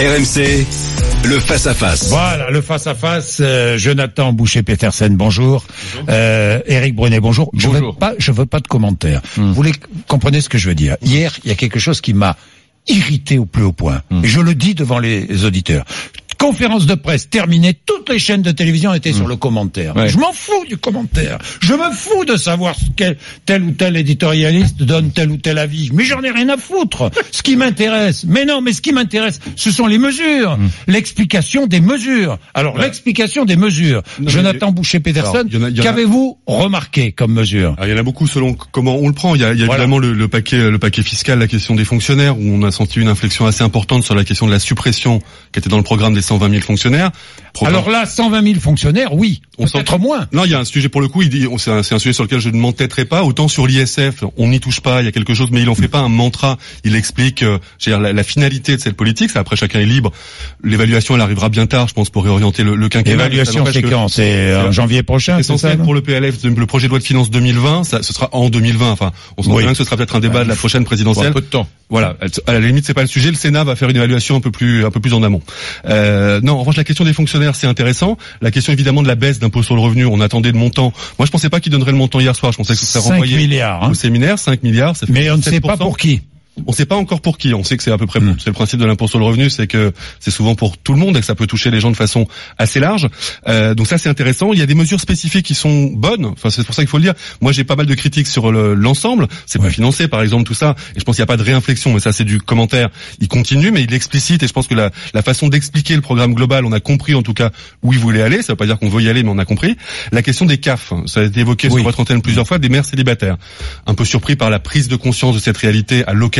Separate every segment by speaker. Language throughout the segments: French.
Speaker 1: RMC, le face-à-face.
Speaker 2: Voilà, le face-à-face. euh, Jonathan Boucher-Petersen, bonjour. Euh, Eric Brunet, bonjour. Je veux
Speaker 3: Bonjour.
Speaker 2: pas, je veux pas de commentaires. Vous voulez comprenez ce que je veux dire. Hier, il y a quelque chose qui m'a irrité au plus haut point. Et je le dis devant les auditeurs. Conférence de presse terminée, toutes les chaînes de télévision étaient sur le commentaire.
Speaker 3: Ouais.
Speaker 2: Je m'en fous du commentaire. Je me fous de savoir ce qu'est tel ou tel éditorialiste donne tel ou tel avis. Mais j'en ai rien à foutre. Ce qui m'intéresse, mais non, mais ce qui m'intéresse, ce sont les mesures, l'explication des mesures. Alors l'explication des mesures. Jonathan Boucher-Peterson, qu'avez-vous remarqué comme mesure
Speaker 4: il y en a beaucoup selon comment on le prend. Il y a, il y a
Speaker 2: Voilà.
Speaker 4: évidemment le, le paquet, le paquet fiscal, la question des fonctionnaires, où on a senti une inflexion assez importante sur la question de la suppression qui était dans le programme des 120 000 fonctionnaires.
Speaker 2: Alors là, 120 000 fonctionnaires, oui, peut-être moins.
Speaker 4: Non, il y a un sujet pour le coup. C'est un, sujet sur lequel je ne m'entêterai pas. Autant sur l'ISF, on n'y touche pas. Il y a quelque chose, mais il en fait pas un mantra. Il explique, euh, la, la finalité de cette politique. Ça, après, chacun est libre. L'évaluation, elle arrivera bien tard, je pense, pour réorienter le, le quinquennat.
Speaker 2: L'évaluation, c'est quand? C'est en janvier prochain, c'est ça
Speaker 4: Essentiel
Speaker 2: non?
Speaker 4: pour le PLF, le projet de loi de finances 2020, ça, ce sera en 2020. Enfin, on sent
Speaker 2: Oui.
Speaker 4: bien que ce sera peut-être un débat de la prochaine présidentielle.
Speaker 3: un peu de temps.
Speaker 4: Voilà, à la limite c'est pas le sujet. Le Sénat va faire une évaluation un peu plus un peu plus en amont. Euh, non, en revanche la question des fonctionnaires c'est intéressant. La question évidemment de la baisse d'impôt sur le revenu, on attendait le montant. Moi je pensais pas qu'il donnerait le montant hier soir. Je pensais que
Speaker 2: 5
Speaker 4: renvoyé
Speaker 2: milliards. hein.
Speaker 4: au séminaire, 5 milliards. Ça fait
Speaker 2: Mais on ne sait pas
Speaker 4: 7%.
Speaker 2: pour qui.
Speaker 4: On sait pas encore pour qui. On sait que c'est à peu près
Speaker 2: Hmm.
Speaker 4: c'est le principe de l'impôt sur le revenu, c'est que c'est souvent pour tout le monde et que ça peut toucher les gens de façon assez large. Euh, donc ça c'est intéressant. Il y a des mesures spécifiques qui sont bonnes. Enfin c'est pour ça qu'il faut le dire. Moi j'ai pas mal de critiques sur le- l'ensemble. c'est pas
Speaker 2: Ouais.
Speaker 4: financé par exemple tout ça. Et je pense qu'il n'y a pas de réinflexion. Mais ça c'est du commentaire. Il continue mais il explicite. Et je pense que la, la façon d'expliquer le programme global, on a compris en tout cas où il voulait aller. Ça veut pas dire qu'on veut y aller, mais on a compris. La question des CAF, ça a été évoqué
Speaker 2: Oui.
Speaker 4: sur votre antenne plusieurs fois, des mères célibataires. Un peu surpris par la prise de conscience de cette réalité à l'occasion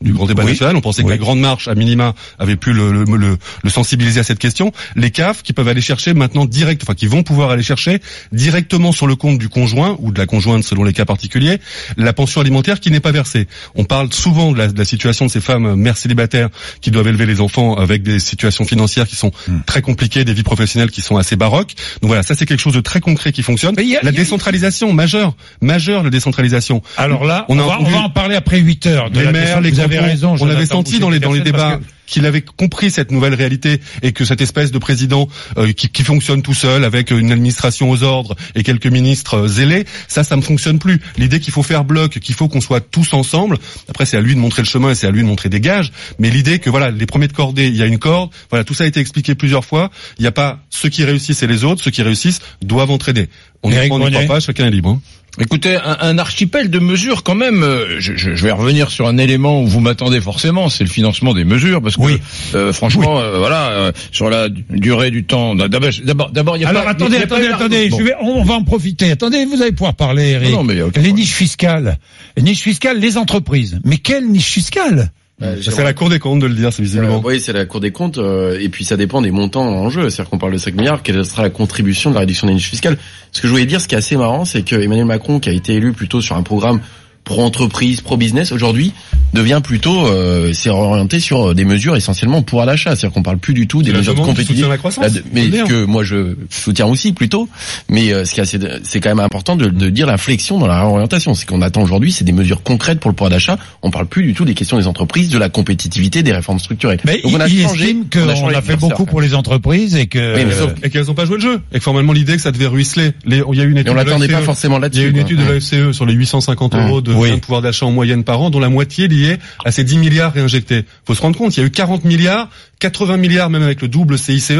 Speaker 4: du grand débat
Speaker 2: Oui.
Speaker 4: national. On pensait que
Speaker 2: Oui.
Speaker 4: la grande marche, à minima, avait pu le, le, le- le sensibiliser à cette question. Les CAF qui peuvent aller chercher maintenant direct, enfin qui vont pouvoir aller chercher directement sur le compte du conjoint ou de la conjointe selon les cas particuliers, la pension alimentaire qui n'est pas versée. On parle souvent de la, de la situation de ces femmes mères célibataires qui doivent élever les enfants avec des situations financières qui sont
Speaker 2: Hmm.
Speaker 4: très compliquées, des vies professionnelles qui sont assez baroques. Donc voilà, ça c'est quelque chose de très concret qui fonctionne.
Speaker 2: A-
Speaker 4: la
Speaker 2: a-
Speaker 4: décentralisation majeure, majeure la décentralisation.
Speaker 2: Alors là,
Speaker 4: On
Speaker 2: on,
Speaker 4: a
Speaker 2: va, on
Speaker 4: entendu
Speaker 2: va en parler après 8 heures. De la
Speaker 4: maires,
Speaker 2: descente.
Speaker 4: les
Speaker 2: Vous avez
Speaker 4: cantons,
Speaker 2: raison.
Speaker 4: on avait senti dans les dans les
Speaker 2: Boucher-Petersen,
Speaker 4: débats qu'il avait compris cette nouvelle réalité et que cette espèce de président euh, qui, qui fonctionne tout seul avec une administration aux ordres et quelques ministres euh, zélés, ça, ça ne fonctionne plus. L'idée qu'il faut faire bloc, qu'il faut qu'on soit tous ensemble. Après, c'est à lui de montrer le chemin et c'est à lui de montrer des gages. Mais l'idée que voilà, les premiers de cordée, il y a une corde. Voilà, tout ça a été expliqué plusieurs fois. Il n'y a pas ceux qui réussissent et les autres. Ceux qui réussissent doivent entraider. On n'y croit pas, chacun est libre. hein.
Speaker 3: Écoutez, un, un archipel de mesures quand même. euh, Je, je- je vais revenir sur un élément où vous m'attendez forcément, c'est le financement des mesures, parce que
Speaker 2: Oui.
Speaker 3: euh, franchement, euh, voilà, euh, sur la du- durée du temps. D'abord, d'abord, il y a
Speaker 2: Alors
Speaker 3: pas,
Speaker 2: attendez,
Speaker 3: y a
Speaker 2: attendez, attendez,
Speaker 3: Bon.
Speaker 2: je vais, on va en profiter. Attendez, vous allez pouvoir parler, Eric.
Speaker 3: Non, non, mais
Speaker 2: les niches fiscales, les niches fiscales, les entreprises. Mais quelle niche fiscale?
Speaker 4: C'est la Cour des comptes de le dire, c'est visiblement.
Speaker 5: Euh, oui, c'est la Cour des comptes, euh, et puis ça dépend des montants en jeu. C'est-à-dire qu'on parle de 5 milliards, quelle sera la contribution de la réduction des niches fiscales? Ce que je voulais dire, ce qui est assez marrant, c'est que Emmanuel Macron, qui a été élu plutôt sur un programme pro-entreprise, pro-business, aujourd'hui devient plutôt, euh, s'est orienté sur des mesures essentiellement pour à l'achat. C'est-à-dire qu'on parle plus du tout des
Speaker 4: C'est la
Speaker 5: mesures de compétitivité.
Speaker 4: la croissance,
Speaker 5: La mais
Speaker 4: dire.
Speaker 5: que moi je soutiens aussi plutôt. Mais euh, ce qui est assez, c'est quand même important de, de dire l'inflexion dans la réorientation. C'est qu'on attend aujourd'hui, c'est des mesures concrètes pour le pouvoir d'achat. On parle plus du tout des questions des entreprises, de la compétitivité, des réformes structurelles.
Speaker 2: Mais
Speaker 5: Donc, on a
Speaker 2: il,
Speaker 5: changé- a
Speaker 2: qu'on a fait beaucoup pour les entreprises et que.
Speaker 5: Oui, mais sauf-
Speaker 4: et qu'elles n'ont pas joué le jeu. Et que formellement l'idée que ça devait ruisseler. Il y a eu une étude
Speaker 5: on l'attendait
Speaker 4: la
Speaker 5: pas forcément
Speaker 4: Il y a
Speaker 5: là-dessus.
Speaker 4: une étude de la FCE sur les 850
Speaker 5: Mmh.
Speaker 4: euros de
Speaker 2: Oui.
Speaker 4: de pouvoir d'achat en moyenne par an, dont la moitié liée à ces 10 milliards réinjectés. Faut se rendre compte, il y a eu 40 milliards, 80 milliards même avec le double CICE,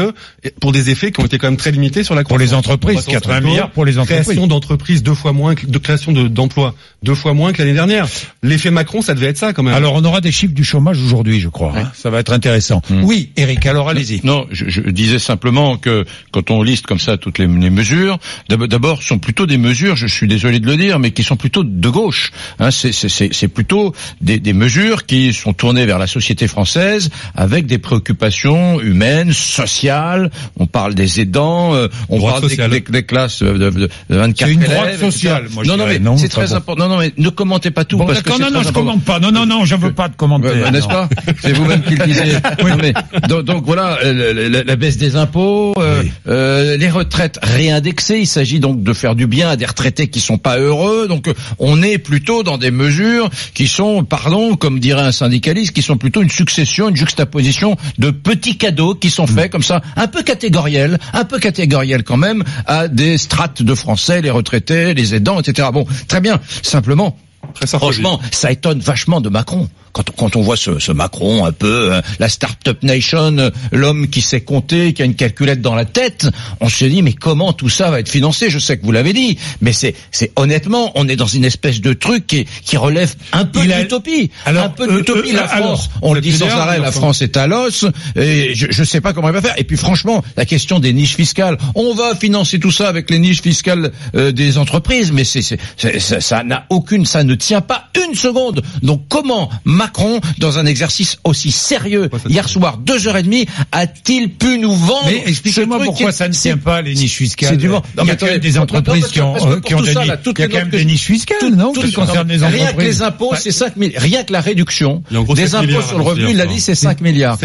Speaker 4: pour des effets qui ont été quand même très limités sur la
Speaker 2: Pour les
Speaker 4: croissance.
Speaker 2: entreprises,
Speaker 4: Croissance
Speaker 2: 80
Speaker 4: plutôt,
Speaker 2: milliards pour les entreprises.
Speaker 4: Création d'entreprises deux fois moins, que- de création de- d'emplois deux fois moins que l'année dernière. L'effet Macron, ça devait être ça quand même.
Speaker 2: Alors on aura des chiffres du chômage aujourd'hui, je crois. hein. Ça va être intéressant.
Speaker 3: Hmm.
Speaker 2: Oui, Eric. Alors allez-y.
Speaker 3: Non, je, je disais simplement que quand on liste comme ça toutes les, les mesures, d'ab- d'abord sont plutôt des mesures, je suis désolé de le dire, mais qui sont plutôt de gauche. Hein, c'est- plutôt des, des mesures qui sont tournées vers la société française avec des préoccupations humaines, sociales. On parle des aidants, euh, on parle des, des- des classes de, de, de 24
Speaker 2: C'est une
Speaker 3: élèves,
Speaker 2: droite sociale, moi, je
Speaker 3: non, non, mais
Speaker 2: Non,
Speaker 3: c'est très
Speaker 2: bon.
Speaker 3: important. Non, non, mais ne commentez pas tout
Speaker 2: Bon,
Speaker 3: parce que
Speaker 2: non, non,
Speaker 3: très
Speaker 2: je commente pas. Non, non, non, je veux pas de commentaires.
Speaker 3: Ouais, bah, N'est-ce
Speaker 2: non.
Speaker 3: pas C'est vous-même qui le disiez. Non, mais, donc, donc voilà, euh, la, la- la baisse des impôts, euh,
Speaker 2: Oui.
Speaker 3: Les retraites réindexées. Il s'agit donc de faire du bien à des retraités qui sont pas heureux. Donc euh, on est plutôt plutôt dans des mesures qui sont, pardon, comme dirait un syndicaliste, qui sont plutôt une succession, une juxtaposition de petits cadeaux qui sont faits comme ça, un peu catégoriels, un peu catégoriels quand même, à des strates de Français, les retraités, les aidants, etc. Bon, très bien. Simplement,
Speaker 4: Très.
Speaker 3: Franchement, ça étonne vachement de Macron. Quand, quand on voit ce, ce Macron un peu, euh, la start-up nation, euh, l'homme qui sait compter, qui a une calculette dans la tête, on se dit mais comment tout ça va être financé? Je sais que vous l'avez dit, mais c'est, c'est honnêtement, on est dans une espèce de truc qui, qui relève un peu d'utopie.
Speaker 2: Alors,
Speaker 3: un peu
Speaker 2: euh,
Speaker 3: d'utopie.
Speaker 2: euh,
Speaker 3: la
Speaker 2: alors,
Speaker 3: France, on le dit sans arrêt, la. France est à l'os. Et je, je sais pas comment il va faire. Et puis franchement, la question des niches fiscales, on va financer tout ça avec les niches fiscales euh, des entreprises, mais c'est, ça n'a aucune, ça ne tient pas une seconde. Donc comment Macron, dans un exercice aussi sérieux, hier soir, deux heures et demie, a-t-il pu nous vendre
Speaker 2: Mais expliquez-moi pourquoi ça ne tient pas les niches fiscales.
Speaker 3: c'est du vent.
Speaker 2: Il y a quand même des entreprises qui ont, euh, qui ont des niches. Il y a quand même des niches fiscales, non, qui concernent les entreprises.
Speaker 3: Rien que les impôts,
Speaker 2: Ouais.
Speaker 3: c'est 5 milliards. Rien que la réduction des
Speaker 4: 7
Speaker 3: impôts sur le revenu, il
Speaker 4: hier
Speaker 3: a dit,
Speaker 4: soir.
Speaker 3: c'est 5 milliards.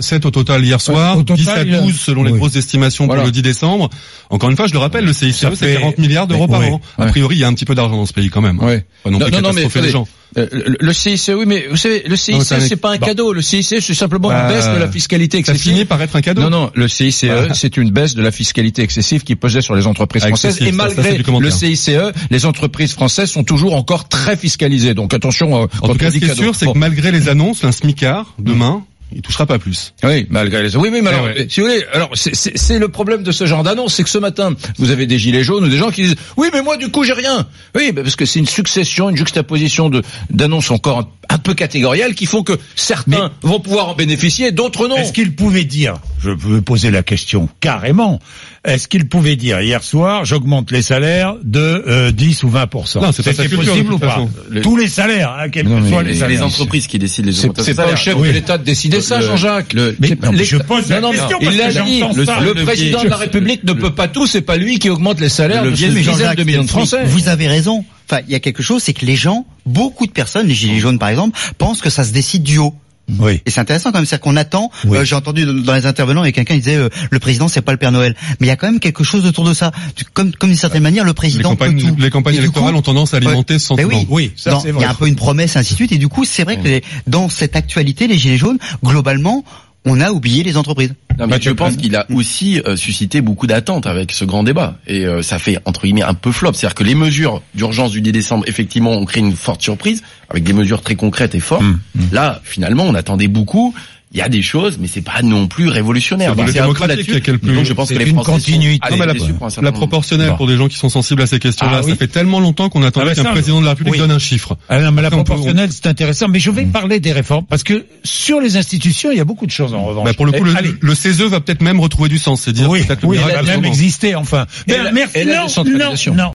Speaker 4: 7, au total hier soir,
Speaker 2: au total,
Speaker 4: 10 à
Speaker 2: il y a-
Speaker 4: 12 selon les grosses estimations pour le 10 décembre. Encore une fois, je le rappelle, le CICE, c'est
Speaker 2: fait-
Speaker 4: 40 milliards d'euros par an. A priori, il y a un petit peu d'argent dans ce pays quand même. hein.
Speaker 3: Ouais.
Speaker 4: Pas non, plus
Speaker 3: mais
Speaker 4: catastropher les gens.
Speaker 3: euh, le, le CICE, oui, mais vous savez, le CICE,
Speaker 4: Non, c'est
Speaker 3: pas un
Speaker 4: bah.
Speaker 3: cadeau. Le CICE, c'est simplement une
Speaker 4: Bah,
Speaker 3: baisse de la fiscalité
Speaker 4: Ça
Speaker 3: excessive.
Speaker 4: finit par être un cadeau.
Speaker 3: Non, non, le CICE,
Speaker 4: Voilà.
Speaker 3: c'est une baisse de la fiscalité excessive qui pesait sur les entreprises
Speaker 4: Ah,
Speaker 3: françaises.
Speaker 4: excessive,
Speaker 3: Et
Speaker 4: ça, ça,
Speaker 3: malgré le CICE, les entreprises françaises sont toujours encore très fiscalisées. Donc attention. euh,
Speaker 4: En tout cas, ce qui est sûr, c'est que malgré les annonces, un smicard, demain, il touchera pas plus.
Speaker 3: Oui, malgré les. Oui, oui, mais
Speaker 4: Eh
Speaker 3: alors,
Speaker 4: ouais.
Speaker 3: si vous voulez, alors c'est- le problème de ce genre d'annonce, c'est que ce matin, vous avez des gilets jaunes ou des gens qui disent, oui, mais moi, du coup, j'ai rien. Oui, bah, parce que c'est une succession, une juxtaposition de d'annonces encore peu catégorielles qui font que certains vont pouvoir en bénéficier, d'autres non.
Speaker 2: Est-ce qu'il pouvait dire, je peux poser la question carrément, est-ce qu'il pouvait dire hier soir, j'augmente les salaires de euh, 10 ou 20
Speaker 4: Non, c'est
Speaker 2: possible ou pas? Tous les salaires, hein, quels que soient
Speaker 3: les-
Speaker 2: salaires.
Speaker 5: les entreprises qui décident les
Speaker 3: C'est
Speaker 5: augmentations
Speaker 3: c'est
Speaker 5: de
Speaker 3: pas au chef
Speaker 2: Oui.
Speaker 3: de l'État de décider ça, Jean-Jacques.
Speaker 5: le-
Speaker 2: Mais je pose la
Speaker 3: non,
Speaker 2: question
Speaker 3: non,
Speaker 2: parce
Speaker 3: il
Speaker 2: que
Speaker 3: l'a dit. Le,
Speaker 2: ça.
Speaker 3: le président de la République ne peut pas tout. C'est pas lui qui augmente les salaires
Speaker 5: Le
Speaker 3: de dizaines de millions de Français.
Speaker 6: Vous avez raison. Enfin, il y a quelque chose, c'est que les gens, beaucoup de personnes, les gilets jaunes par exemple, pensent que ça se décide du haut.
Speaker 2: Oui.
Speaker 6: Et c'est intéressant quand même, c'est-à-dire qu'on attend.
Speaker 2: Oui.
Speaker 6: euh, J'ai entendu dans les intervenants, il y a quelqu'un qui disait euh, le président c'est pas le Père Noël, mais il y a quand même quelque chose autour de ça. Comme comme d'une certaine manière, le
Speaker 4: Les
Speaker 6: président
Speaker 4: campagnes,
Speaker 6: peut tout.
Speaker 4: les campagnes
Speaker 6: Et
Speaker 4: électorales
Speaker 6: coup,
Speaker 4: ont tendance à alimenter ce
Speaker 6: Ben
Speaker 4: sentiment.
Speaker 6: oui,
Speaker 2: Oui, c'est
Speaker 6: il y a un peu une promesse, ainsi de suite. Et du coup, c'est vrai que les- dans cette actualité, les gilets jaunes, globalement, on a oublié les entreprises.
Speaker 5: Non, mais je pense qu'il a aussi euh, suscité beaucoup d'attentes avec ce grand débat. Et euh, ça fait, entre guillemets, un peu flop. C'est-à-dire que les mesures d'urgence du 10 décembre, effectivement, ont créé une forte surprise, avec des mesures très concrètes et fortes.
Speaker 3: Mmh,
Speaker 5: Là, finalement, on attendait beaucoup. Il y a des choses, mais c'est pas non plus révolutionnaire.
Speaker 4: C'est démocratique
Speaker 5: là-dessus.
Speaker 4: qui a quel plus-
Speaker 5: Donc je pense
Speaker 2: c'est
Speaker 5: que les
Speaker 2: une
Speaker 5: Français sont
Speaker 2: continuité.
Speaker 4: mais la-
Speaker 5: pour
Speaker 4: proportionnelle
Speaker 2: Bon.
Speaker 4: pour des gens qui sont sensibles à ces questions-là,
Speaker 2: Ah oui.
Speaker 4: ça fait tellement longtemps qu'on attendait
Speaker 2: Ah
Speaker 4: qu'un président de la République
Speaker 2: oui.
Speaker 4: donne un chiffre.
Speaker 2: Ah non, mais la proportionnelle, c'est intéressant. Mais je vais parler des réformes parce que sur les institutions, il y a beaucoup de choses en revanche.
Speaker 4: Bah, pour le coup, le,
Speaker 2: allez.
Speaker 4: le CESE va peut-être même retrouver du sens, c'est dire
Speaker 2: oui,
Speaker 4: peut-être le
Speaker 2: oui, elle
Speaker 4: miracle
Speaker 2: va
Speaker 4: du
Speaker 2: même exister enfin.
Speaker 3: La-
Speaker 2: merci. non, non, non.